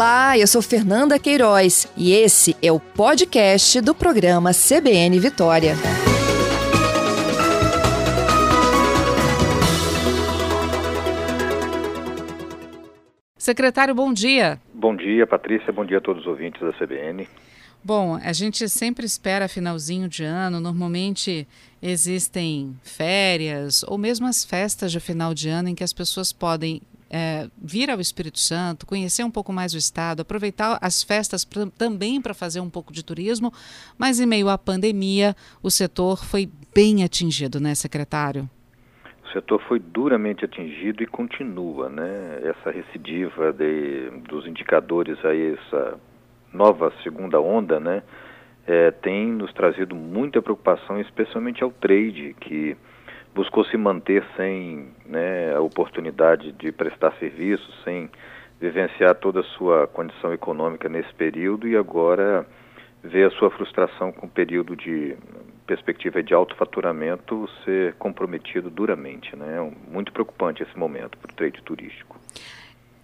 Olá, eu sou Fernanda Queiroz e esse é o podcast do programa CBN Vitória. Secretário, bom dia. Bom dia, Patrícia. Bom dia a todos os ouvintes da CBN. Bom, a gente sempre espera finalzinho de ano, normalmente existem férias ou mesmo as festas de final de ano em que as pessoas podem é, vir ao Espírito Santo, conhecer um pouco mais o estado, aproveitar as festas pra, também para fazer um pouco de turismo, mas em meio à pandemia o setor foi bem atingido, né, secretário? O setor foi duramente atingido e continua, né? Essa recidiva de, dos indicadores aí, essa nova segunda onda, né, é, tem nos trazido muita preocupação, especialmente ao trade, que buscou se manter sem né, a oportunidade de prestar serviços, sem vivenciar toda a sua condição econômica nesse período e agora vê a sua frustração com o período de perspectiva de alto faturamento ser comprometido duramente. Né? Muito preocupante esse momento para o trade turístico.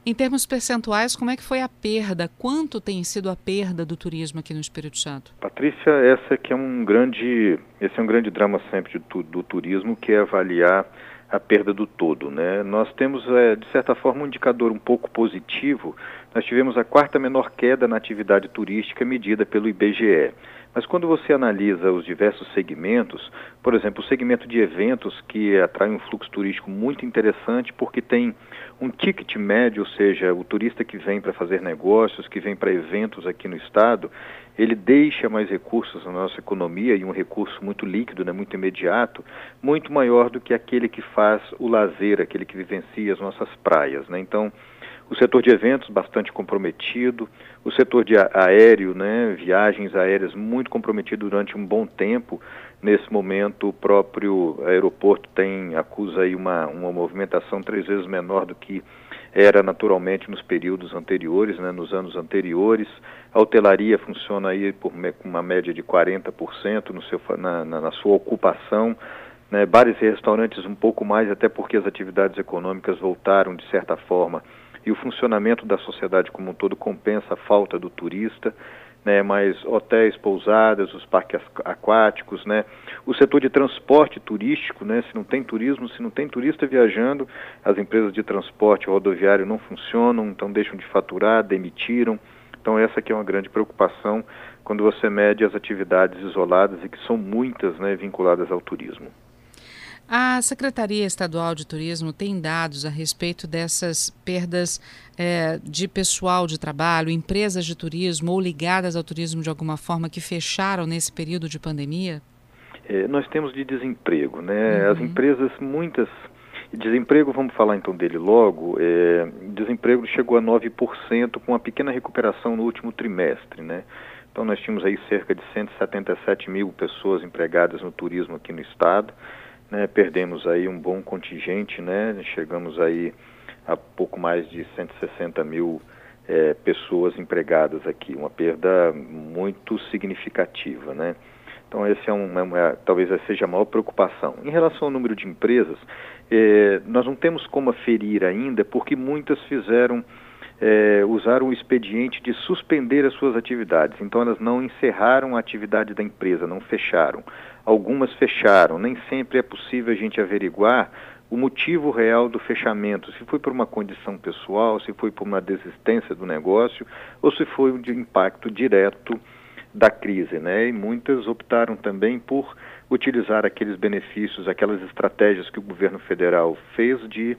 Em termos percentuais, como é que foi a perda? Quanto tem sido a perda do turismo aqui no Espírito Santo? Patrícia, essa que é um grande, esse é um grande drama sempre do, do turismo, que é avaliar a perda do todo. Né? Nós temos, é, de certa forma, um indicador um pouco positivo. Nós tivemos a quarta menor queda na atividade turística medida pelo IBGE. Mas quando você analisa os diversos segmentos, por exemplo, o segmento de eventos, que atrai um fluxo turístico muito interessante, porque tem um ticket médio, ou seja, o turista que vem para fazer negócios, que vem para eventos aqui no estado, ele deixa mais recursos na nossa economia e um recurso muito líquido, né, muito imediato, muito maior do que aquele que faz o lazer, aquele que vivencia as nossas praias. Né? Então, o setor de eventos bastante comprometido, o setor de aéreo, né, viagens aéreas muito comprometido durante um bom tempo. Nesse momento, o próprio aeroporto tem acusa aí uma, uma movimentação três vezes menor do que era naturalmente nos períodos anteriores, né, nos anos anteriores. A hotelaria funciona aí por uma média de 40% no seu, na, na, na sua ocupação. Né, bares e restaurantes um pouco mais, até porque as atividades econômicas voltaram de certa forma e o funcionamento da sociedade como um todo compensa a falta do turista, né, mas hotéis, pousadas, os parques aquáticos, né, o setor de transporte turístico, né, se não tem turismo, se não tem turista viajando, as empresas de transporte rodoviário não funcionam, então deixam de faturar, demitiram. Então essa é uma grande preocupação quando você mede as atividades isoladas e que são muitas, né, vinculadas ao turismo. A Secretaria Estadual de Turismo tem dados a respeito dessas perdas é, de pessoal de trabalho, empresas de turismo ou ligadas ao turismo de alguma forma que fecharam nesse período de pandemia? É, nós temos de desemprego, né? Uhum. As empresas, muitas. Desemprego, vamos falar então dele logo. É, desemprego chegou a 9% com uma pequena recuperação no último trimestre, né? Então nós tínhamos aí cerca de 177 mil pessoas empregadas no turismo aqui no estado né, perdemos aí um bom contingente, né, chegamos aí a pouco mais de 160 mil é, pessoas empregadas aqui, uma perda muito significativa, né. Então esse é um, é talvez seja a maior preocupação. Em relação ao número de empresas, é, nós não temos como aferir ainda, porque muitas fizeram é, usaram o expediente de suspender as suas atividades. Então, elas não encerraram a atividade da empresa, não fecharam. Algumas fecharam. Nem sempre é possível a gente averiguar o motivo real do fechamento, se foi por uma condição pessoal, se foi por uma desistência do negócio ou se foi um impacto direto da crise, né? E muitas optaram também por utilizar aqueles benefícios, aquelas estratégias que o governo federal fez de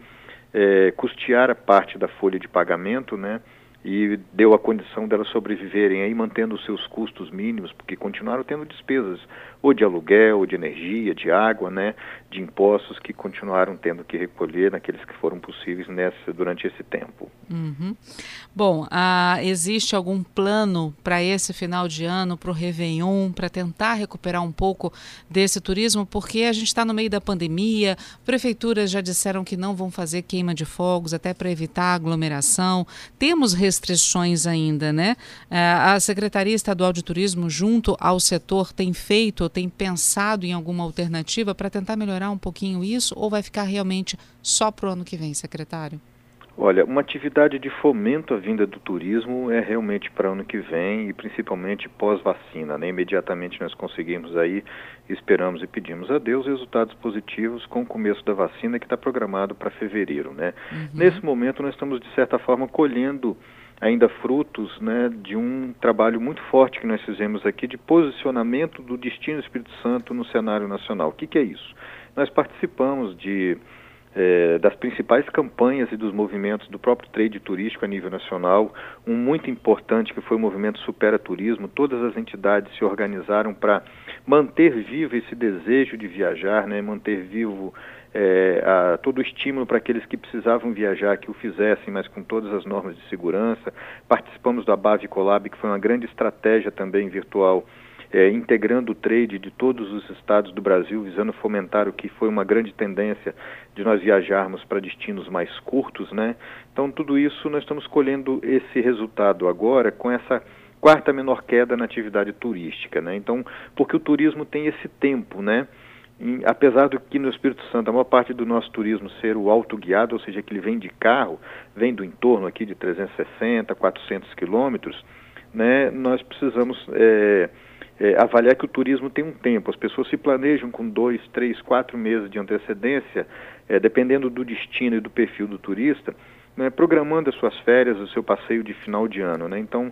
é, custear a parte da folha de pagamento, né? E deu a condição delas sobreviverem aí, mantendo os seus custos mínimos, porque continuaram tendo despesas ou de aluguel, ou de energia, de água, né, de impostos que continuaram tendo que recolher naqueles que foram possíveis nessa, durante esse tempo. Uhum. Bom, ah, existe algum plano para esse final de ano, para o Réveillon, para tentar recuperar um pouco desse turismo? Porque a gente está no meio da pandemia, prefeituras já disseram que não vão fazer queima de fogos, até para evitar aglomeração. Temos restrições ainda, né? Ah, a Secretaria Estadual de Turismo, junto ao setor, tem feito ou tem pensado em alguma alternativa para tentar melhorar um pouquinho isso ou vai ficar realmente só para o ano que vem, secretário? Olha, uma atividade de fomento à vinda do turismo é realmente para o ano que vem e principalmente pós-vacina. Né? Imediatamente nós conseguimos aí, esperamos e pedimos a Deus resultados positivos com o começo da vacina que está programado para fevereiro. Né? Uhum. Nesse momento nós estamos, de certa forma, colhendo ainda frutos né, de um trabalho muito forte que nós fizemos aqui de posicionamento do destino Espírito Santo no cenário nacional. O que, que é isso? Nós participamos de é, das principais campanhas e dos movimentos do próprio trade turístico a nível nacional. Um muito importante que foi o movimento Supera Turismo. Todas as entidades se organizaram para manter vivo esse desejo de viajar, né, manter vivo é, a, todo o estímulo para aqueles que precisavam viajar que o fizessem, mas com todas as normas de segurança. Participamos da Bave Colab, que foi uma grande estratégia também virtual é, integrando o trade de todos os estados do Brasil, visando fomentar o que foi uma grande tendência de nós viajarmos para destinos mais curtos, né? Então, tudo isso nós estamos colhendo esse resultado agora com essa quarta menor queda na atividade turística, né? Então, porque o turismo tem esse tempo, né? Apesar do que no Espírito Santo a maior parte do nosso turismo ser o autoguiado, ou seja, que ele vem de carro, vem do entorno aqui de 360, 400 quilômetros, né? Nós precisamos é, é, avaliar que o turismo tem um tempo. As pessoas se planejam com dois, três, quatro meses de antecedência, é, dependendo do destino e do perfil do turista, né, programando as suas férias, o seu passeio de final de ano. Né? Então,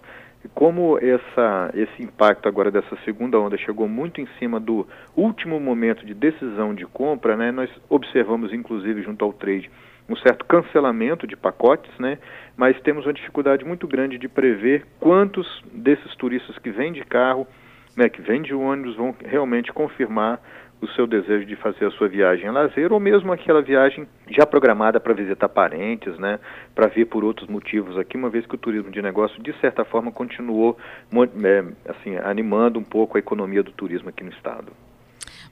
como essa, esse impacto agora dessa segunda onda chegou muito em cima do último momento de decisão de compra, né, nós observamos, inclusive, junto ao trade, um certo cancelamento de pacotes, né? mas temos uma dificuldade muito grande de prever quantos desses turistas que vêm de carro né, que vêm de ônibus vão realmente confirmar o seu desejo de fazer a sua viagem a lazer ou mesmo aquela viagem já programada para visitar parentes, né, para vir por outros motivos aqui, uma vez que o turismo de negócio de certa forma continuou é, assim animando um pouco a economia do turismo aqui no estado.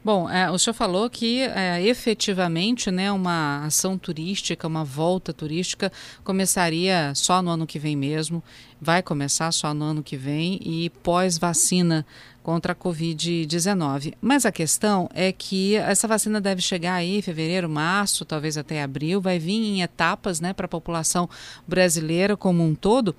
Bom, é, o senhor falou que é, efetivamente né, uma ação turística, uma volta turística, começaria só no ano que vem mesmo, vai começar só no ano que vem e pós-vacina contra a Covid-19. Mas a questão é que essa vacina deve chegar aí em fevereiro, março, talvez até abril, vai vir em etapas né, para a população brasileira como um todo.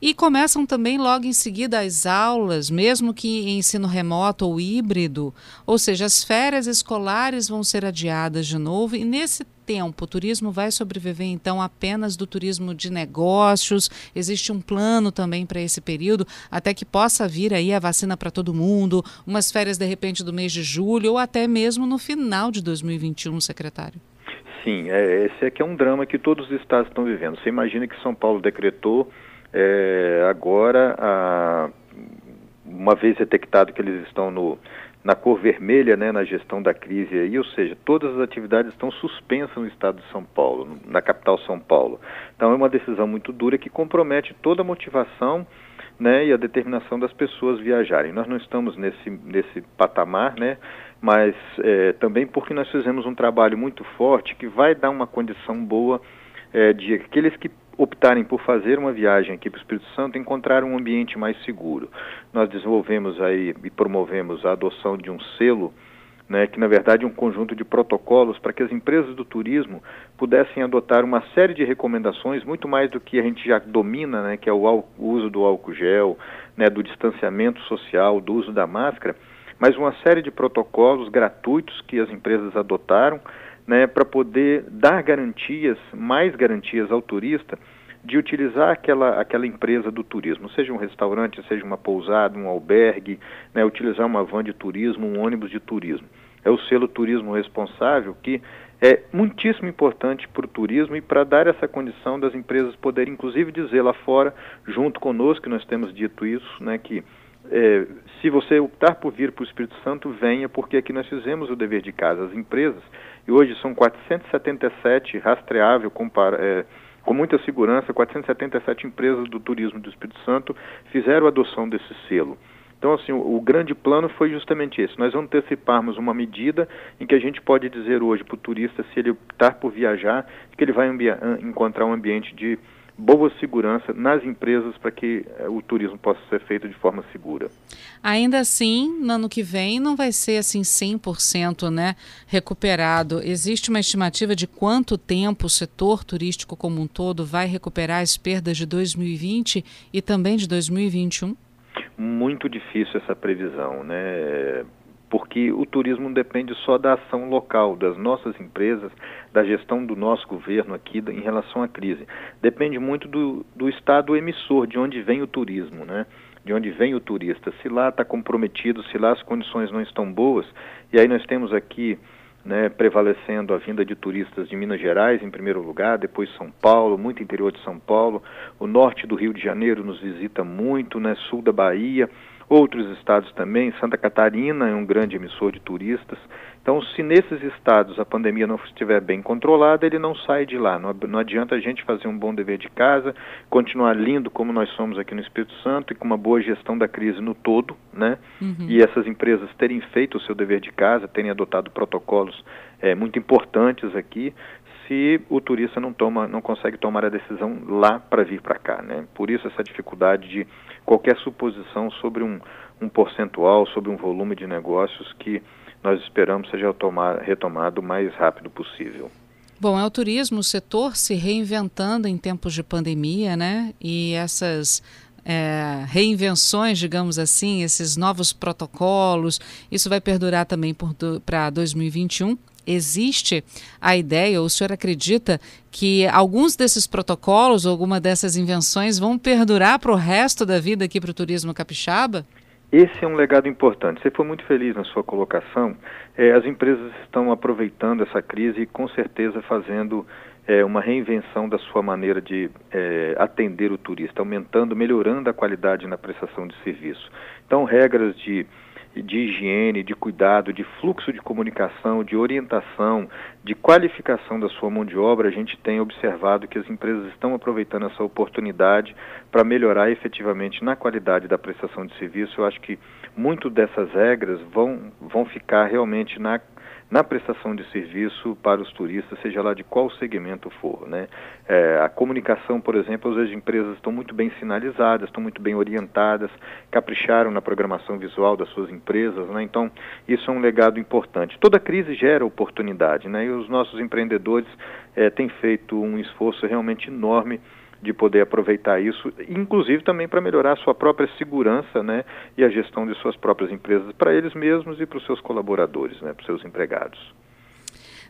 E começam também logo em seguida as aulas, mesmo que em ensino remoto ou híbrido, ou seja, as férias escolares vão ser adiadas de novo, e nesse tempo? O turismo vai sobreviver então apenas do turismo de negócios? Existe um plano também para esse período, até que possa vir aí a vacina para todo mundo, umas férias de repente do mês de julho ou até mesmo no final de 2021, secretário? Sim, é, esse aqui é um drama que todos os estados estão vivendo. Você imagina que São Paulo decretou é, agora, a, uma vez detectado que eles estão no, na cor vermelha, né, na gestão da crise aí, ou seja, todas as atividades estão suspensas no estado de São Paulo, na capital São Paulo. Então é uma decisão muito dura que compromete toda a motivação né, e a determinação das pessoas viajarem. Nós não estamos nesse, nesse patamar, né, mas é, também porque nós fizemos um trabalho muito forte que vai dar uma condição boa é, de aqueles que optarem por fazer uma viagem aqui para o Espírito Santo, encontrar um ambiente mais seguro. Nós desenvolvemos aí e promovemos a adoção de um selo, né, que na verdade é um conjunto de protocolos para que as empresas do turismo pudessem adotar uma série de recomendações, muito mais do que a gente já domina, né, que é o, o uso do álcool gel, né, do distanciamento social, do uso da máscara, mas uma série de protocolos gratuitos que as empresas adotaram né, para poder dar garantias, mais garantias ao turista, de utilizar aquela, aquela empresa do turismo, seja um restaurante, seja uma pousada, um albergue, né, utilizar uma van de turismo, um ônibus de turismo. É o selo turismo responsável que é muitíssimo importante para o turismo e para dar essa condição das empresas poderem, inclusive, dizer lá fora, junto conosco, nós temos dito isso, né, que é, se você optar por vir para o Espírito Santo, venha, porque aqui nós fizemos o dever de casa. As empresas, e hoje são 477 rastreável com, é, com muita segurança, 477 empresas do turismo do Espírito Santo fizeram a adoção desse selo. Então, assim, o, o, grande plano foi justamente esse. Nós anteciparmos uma medida em que a gente pode dizer hoje para o turista, se ele optar por viajar, que ele vai encontrar um ambiente de boa segurança nas empresas para que eh, o turismo possa ser feito de forma segura. Ainda assim, no ano que vem não vai ser assim 100% né, recuperado. Existe uma estimativa de quanto tempo o setor turístico como um todo vai recuperar as perdas de 2020 e também de 2021? Muito difícil essa previsão, né? Porque o turismo depende só da ação local, das nossas empresas, da gestão do nosso governo aqui em relação à crise. Depende muito do, do estado emissor, de onde vem o turismo, né? de onde vem o turista. Se lá está comprometido, se lá as condições não estão boas, e aí nós temos aqui né, prevalecendo a vinda de turistas de Minas Gerais em primeiro lugar, depois São Paulo, muito interior de São Paulo, o norte do Rio de Janeiro nos visita muito, né, sul da Bahia, outros estados também, Santa Catarina é um grande emissor de turistas. Então, se nesses estados a pandemia não estiver bem controlada, ele não sai de lá. Não, não adianta a gente fazer um bom dever de casa, continuar lindo como nós somos aqui no Espírito Santo e com uma boa gestão da crise no todo, né? Uhum. E essas empresas terem feito o seu dever de casa, terem adotado protocolos é, muito importantes aqui, se o turista não toma, não consegue tomar a decisão lá para vir para cá, né? Por isso essa dificuldade de qualquer suposição sobre um, um percentual, sobre um volume de negócios que nós esperamos seja tomar, retomado o mais rápido possível. Bom, é o turismo, o setor se reinventando em tempos de pandemia, né? E essas é, reinvenções, digamos assim, esses novos protocolos, isso vai perdurar também para 2021 existe a ideia, ou o senhor acredita que alguns desses protocolos, alguma dessas invenções vão perdurar para o resto da vida aqui para o turismo capixaba? Esse é um legado importante. Você foi muito feliz na sua colocação. É, as empresas estão aproveitando essa crise e com certeza fazendo é, uma reinvenção da sua maneira de é, atender o turista, aumentando, melhorando a qualidade na prestação de serviço. Então, regras de de higiene, de cuidado, de fluxo de comunicação, de orientação, de qualificação da sua mão de obra, a gente tem observado que as empresas estão aproveitando essa oportunidade para melhorar efetivamente na qualidade da prestação de serviço. Eu acho que muito dessas regras vão, vão ficar realmente na na prestação de serviço para os turistas, seja lá de qual segmento for. Né? É, a comunicação, por exemplo, as empresas estão muito bem sinalizadas, estão muito bem orientadas, capricharam na programação visual das suas empresas, né? então isso é um legado importante. Toda crise gera oportunidade né? e os nossos empreendedores é, têm feito um esforço realmente enorme de poder aproveitar isso, inclusive também para melhorar a sua própria segurança né, e a gestão de suas próprias empresas, para eles mesmos e para os seus colaboradores, né, para os seus empregados.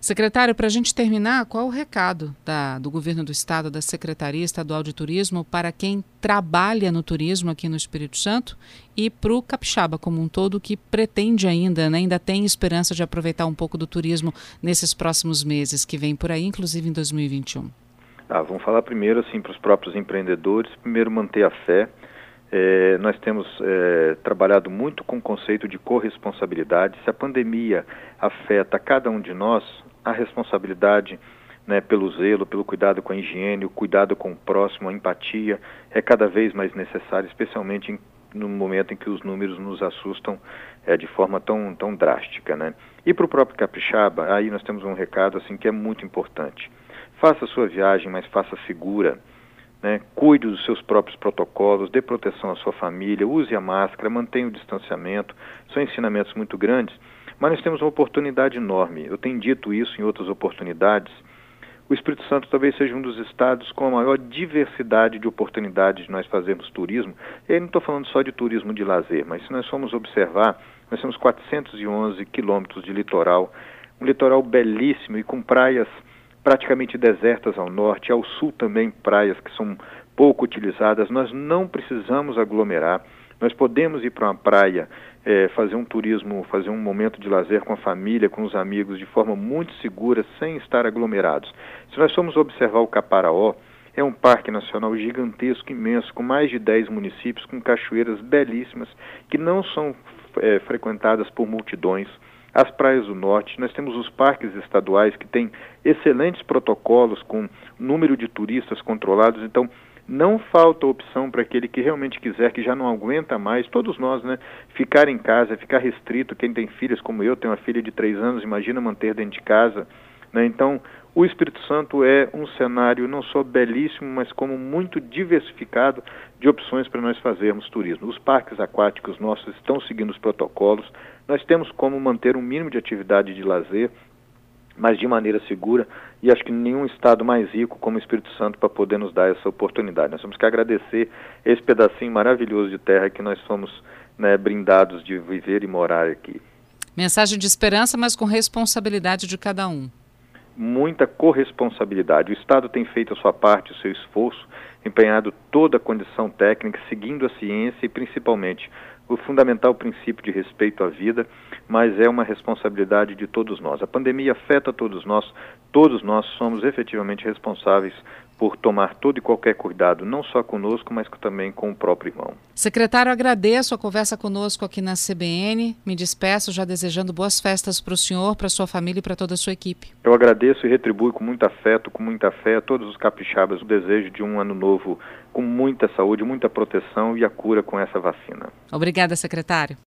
Secretário, para a gente terminar, qual o recado da, do governo do Estado, da Secretaria Estadual de Turismo, para quem trabalha no turismo aqui no Espírito Santo e para o Capixaba como um todo, que pretende ainda, né, ainda tem esperança de aproveitar um pouco do turismo nesses próximos meses que vem por aí, inclusive em 2021? Ah, vamos falar primeiro assim para os próprios empreendedores, primeiro manter a fé. É, nós temos é, trabalhado muito com o conceito de corresponsabilidade. Se a pandemia afeta cada um de nós, a responsabilidade né, pelo zelo, pelo cuidado com a higiene, o cuidado com o próximo, a empatia, é cada vez mais necessário, especialmente em, no momento em que os números nos assustam é, de forma tão, tão drástica. Né? E para o próprio Capixaba, aí nós temos um recado assim que é muito importante. Faça a sua viagem, mas faça segura. Né? Cuide dos seus próprios protocolos, dê proteção à sua família, use a máscara, mantenha o distanciamento. São ensinamentos muito grandes, mas nós temos uma oportunidade enorme. Eu tenho dito isso em outras oportunidades. O Espírito Santo talvez seja um dos estados com a maior diversidade de oportunidades de nós fazermos turismo. E aí não estou falando só de turismo de lazer, mas se nós formos observar, nós temos 411 quilômetros de litoral, um litoral belíssimo e com praias praticamente desertas ao norte, ao sul também praias que são pouco utilizadas. Nós não precisamos aglomerar. Nós podemos ir para uma praia, é, fazer um turismo, fazer um momento de lazer com a família, com os amigos, de forma muito segura, sem estar aglomerados. Se nós formos observar o Caparaó, é um parque nacional gigantesco, imenso, com mais de 10 municípios, com cachoeiras belíssimas, que não são é, frequentadas por multidões as praias do norte, nós temos os parques estaduais que têm excelentes protocolos com número de turistas controlados, então não falta opção para aquele que realmente quiser, que já não aguenta mais, todos nós, né, ficar em casa, ficar restrito, quem tem filhos como eu, tenho uma filha de três anos, imagina manter dentro de casa, né, então o Espírito Santo é um cenário não só belíssimo, mas como muito diversificado de opções para nós fazermos turismo. Os parques aquáticos nossos estão seguindo os protocolos, nós temos como manter um mínimo de atividade de lazer, mas de maneira segura, e acho que nenhum estado mais rico como o Espírito Santo para poder nos dar essa oportunidade. Nós temos que agradecer esse pedacinho maravilhoso de terra que nós somos né, brindados de viver e morar aqui. Mensagem de esperança, mas com responsabilidade de cada um muita corresponsabilidade. O Estado tem feito a sua parte, o seu esforço, empenhado toda a condição técnica, seguindo a ciência e principalmente o fundamental princípio de respeito à vida, mas é uma responsabilidade de todos nós. A pandemia afeta todos nós, todos nós somos efetivamente responsáveis por tomar todo e qualquer cuidado, não só conosco, mas também com o próprio irmão. Secretário, agradeço a conversa conosco aqui na CBN. Me despeço já desejando boas festas para o senhor, para sua família e para toda a sua equipe. Eu agradeço e retribuo com muito afeto, com muita fé a todos os capixabas o desejo de um ano novo com muita saúde, muita proteção e a cura com essa vacina. Obrigada, secretário.